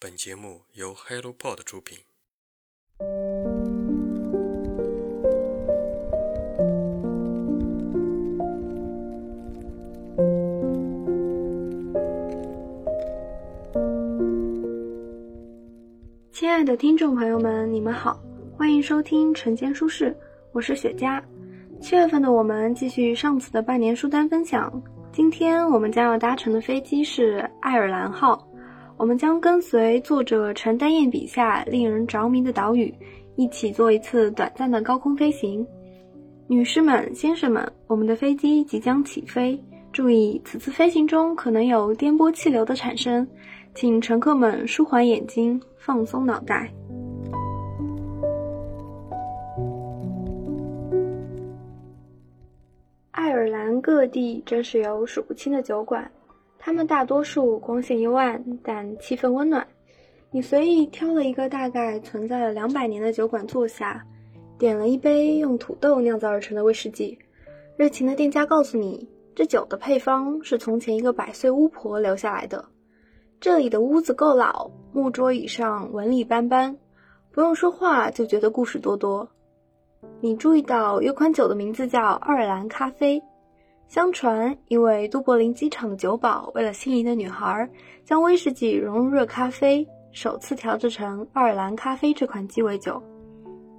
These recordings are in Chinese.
本节目由 HelloPod 出品。亲爱的听众朋友们，你们好，欢迎收听晨间书适，我是雪佳。七月份的我们继续上次的半年书单分享，今天我们将要搭乘的飞机是爱尔兰号。我们将跟随作者陈丹燕笔下令人着迷的岛屿，一起做一次短暂的高空飞行。女士们、先生们，我们的飞机即将起飞，注意此次飞行中可能有颠簸气流的产生，请乘客们舒缓眼睛，放松脑袋。爱尔兰各地真是有数不清的酒馆。他们大多数光线幽暗，但气氛温暖。你随意挑了一个大概存在了两百年的酒馆坐下，点了一杯用土豆酿造而成的威士忌。热情的店家告诉你，这酒的配方是从前一个百岁巫婆留下来的。这里的屋子够老，木桌椅上纹理斑斑，不用说话就觉得故事多多。你注意到有款酒的名字叫爱尔兰咖啡。相传，一位都柏林机场的酒保为了心仪的女孩，将威士忌融入热咖啡，首次调制成爱尔兰咖啡这款鸡尾酒。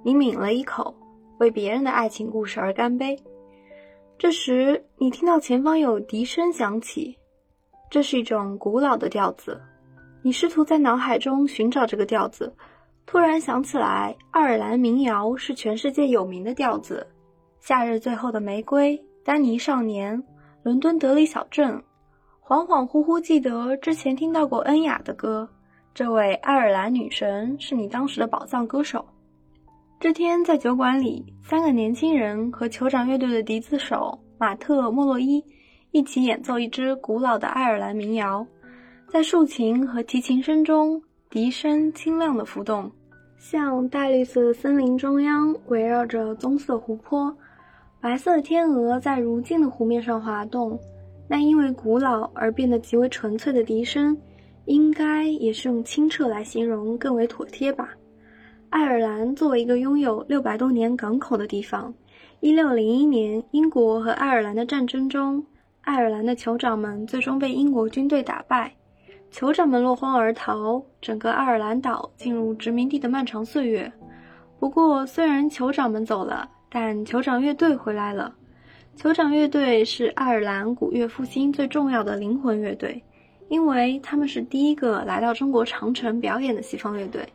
你抿了一口，为别人的爱情故事而干杯。这时，你听到前方有笛声响起，这是一种古老的调子。你试图在脑海中寻找这个调子，突然想起来，爱尔兰民谣是全世界有名的调子，《夏日最后的玫瑰》。丹尼少年，伦敦德里小镇，恍恍惚惚记得之前听到过恩雅的歌。这位爱尔兰女神是你当时的宝藏歌手。这天在酒馆里，三个年轻人和酋长乐队的笛子手马特·莫洛伊一起演奏一支古老的爱尔兰民谣。在竖琴和提琴声中，笛声清亮的浮动，像大绿色森林中央围绕着棕色湖泊。白色的天鹅在如镜的湖面上滑动，那因为古老而变得极为纯粹的笛声，应该也是用清澈来形容更为妥帖吧。爱尔兰作为一个拥有六百多年港口的地方，一六零一年英国和爱尔兰的战争中，爱尔兰的酋长们最终被英国军队打败，酋长们落荒而逃，整个爱尔兰岛进入殖民地的漫长岁月。不过，虽然酋长们走了，但酋长乐队回来了。酋长乐队是爱尔兰古乐复兴最重要的灵魂乐队，因为他们是第一个来到中国长城表演的西方乐队。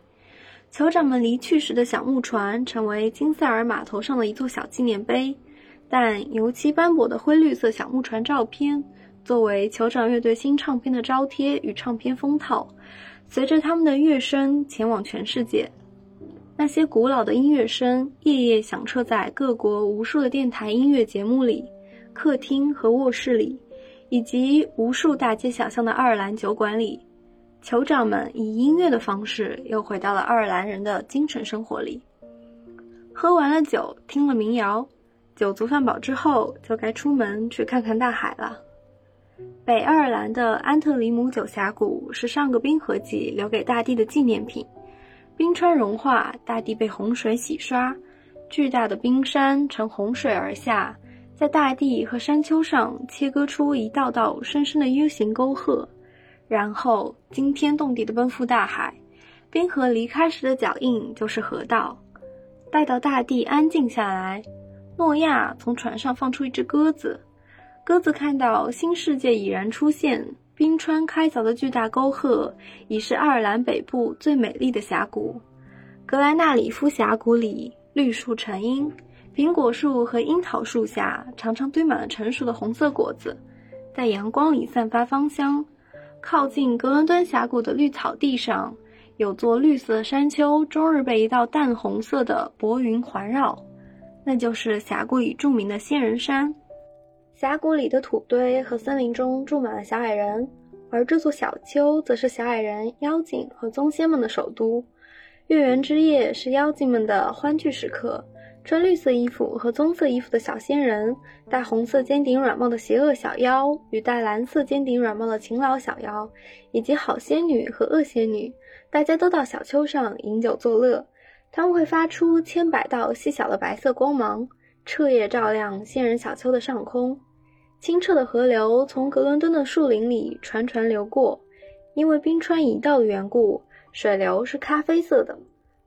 酋长们离去时的小木船成为金塞尔码头上的一座小纪念碑，但油漆斑驳的灰绿色小木船照片作为酋长乐队新唱片的招贴与唱片封套，随着他们的乐声前往全世界。那些古老的音乐声夜夜响彻在各国无数的电台音乐节目里、客厅和卧室里，以及无数大街小巷的爱尔兰酒馆里。酋长们以音乐的方式又回到了爱尔兰人的精神生活里。喝完了酒，听了民谣，酒足饭饱之后，就该出门去看看大海了。北爱尔兰的安特里姆酒峡谷是上个冰河季留给大地的纪念品。冰川融化，大地被洪水洗刷，巨大的冰山乘洪水而下，在大地和山丘上切割出一道道深深的 U 型沟壑，然后惊天动地的奔赴大海。冰河离开时的脚印就是河道。待到大地安静下来，诺亚从船上放出一只鸽子，鸽子看到新世界已然出现。冰川开凿的巨大沟壑已是爱尔兰北部最美丽的峡谷。格莱纳里夫峡谷里绿树成荫，苹果树和樱桃树下常常堆满了成熟的红色果子，在阳光里散发芳香。靠近格伦敦峡谷的绿草地上，有座绿色山丘，终日被一道淡红色的薄云环绕，那就是峡谷里著名的仙人山。峡谷里的土堆和森林中住满了小矮人，而这座小丘则是小矮人、妖精和宗仙们的首都。月圆之夜是妖精们的欢聚时刻，穿绿色衣服和棕色衣服的小仙人，戴红色尖顶软帽的邪恶小妖与戴蓝色尖顶软帽的勤劳小妖，以及好仙女和恶仙女，大家都到小丘上饮酒作乐。它们会发出千百道细小的白色光芒，彻夜照亮仙人小丘的上空。清澈的河流从格伦敦的树林里潺潺流过，因为冰川已到的缘故，水流是咖啡色的，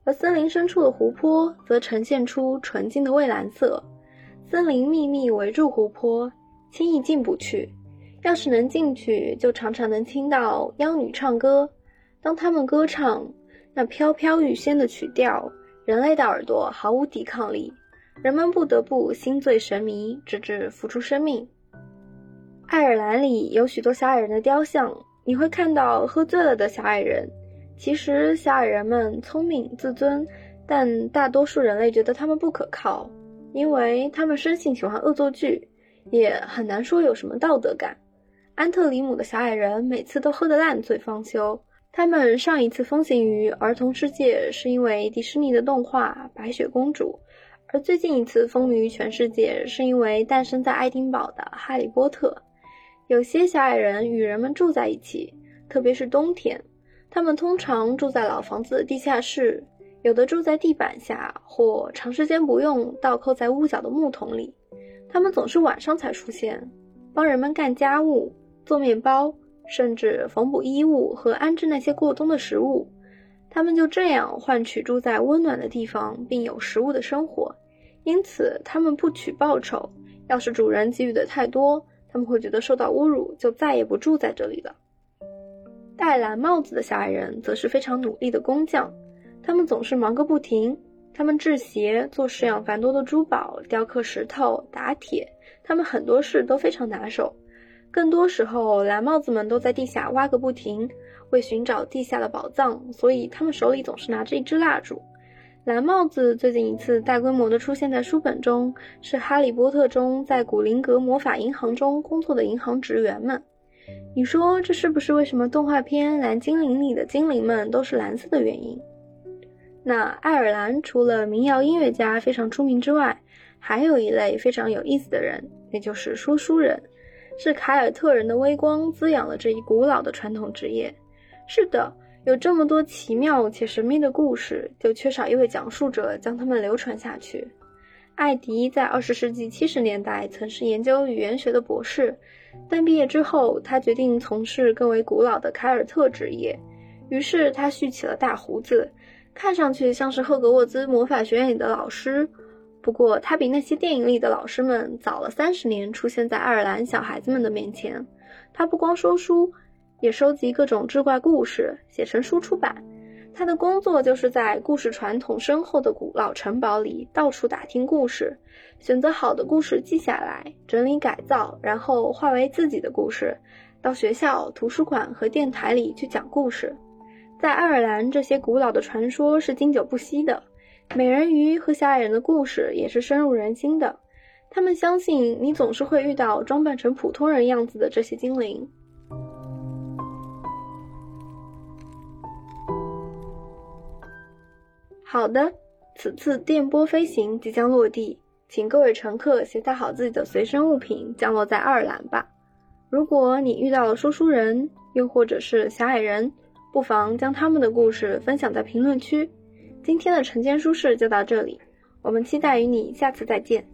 而森林深处的湖泊则呈现出纯净的蔚蓝色。森林密密围住湖泊，轻易进不去。要是能进去，就常常能听到妖女唱歌。当她们歌唱，那飘飘欲仙的曲调。人类的耳朵毫无抵抗力，人们不得不心醉神迷，直至付出生命。爱尔兰里有许多小矮人的雕像，你会看到喝醉了的小矮人。其实小矮人们聪明自尊，但大多数人类觉得他们不可靠，因为他们生性喜欢恶作剧，也很难说有什么道德感。安特里姆的小矮人每次都喝得烂醉方休。他们上一次风行于儿童世界，是因为迪士尼的动画《白雪公主》，而最近一次风靡于全世界，是因为诞生在爱丁堡的《哈利波特》。有些小矮人与人们住在一起，特别是冬天，他们通常住在老房子的地下室，有的住在地板下，或长时间不用倒扣在屋角的木桶里。他们总是晚上才出现，帮人们干家务、做面包。甚至缝补衣物和安置那些过冬的食物，他们就这样换取住在温暖的地方并有食物的生活。因此，他们不取报酬。要是主人给予的太多，他们会觉得受到侮辱，就再也不住在这里了。戴蓝帽子的小矮人则是非常努力的工匠，他们总是忙个不停。他们制鞋、做式样繁多的珠宝、雕刻石头、打铁，他们很多事都非常拿手。更多时候，蓝帽子们都在地下挖个不停，为寻找地下的宝藏，所以他们手里总是拿着一支蜡烛。蓝帽子最近一次大规模的出现在书本中，是《哈利波特》中在古灵阁魔法银行中工作的银行职员们。你说这是不是为什么动画片《蓝精灵》里的精灵们都是蓝色的原因？那爱尔兰除了民谣音乐家非常出名之外，还有一类非常有意思的人，那就是说书人。是凯尔特人的微光滋养了这一古老的传统职业。是的，有这么多奇妙且神秘的故事，就缺少一位讲述者将它们流传下去。艾迪在二十世纪七十年代曾是研究语言学的博士，但毕业之后，他决定从事更为古老的凯尔特职业。于是他蓄起了大胡子，看上去像是赫格沃兹魔法学院里的老师。不过，他比那些电影里的老师们早了三十年出现在爱尔兰小孩子们的面前。他不光说书，也收集各种志怪故事，写成书出版。他的工作就是在故事传统深厚的古老城堡里到处打听故事，选择好的故事记下来，整理改造，然后化为自己的故事，到学校、图书馆和电台里去讲故事。在爱尔兰，这些古老的传说是经久不息的。美人鱼和小矮人的故事也是深入人心的。他们相信你总是会遇到装扮成普通人样子的这些精灵。好的，此次电波飞行即将落地，请各位乘客携带好自己的随身物品，降落在爱尔兰吧。如果你遇到了说书人，又或者是小矮人，不妨将他们的故事分享在评论区。今天的晨间书事就到这里，我们期待与你下次再见。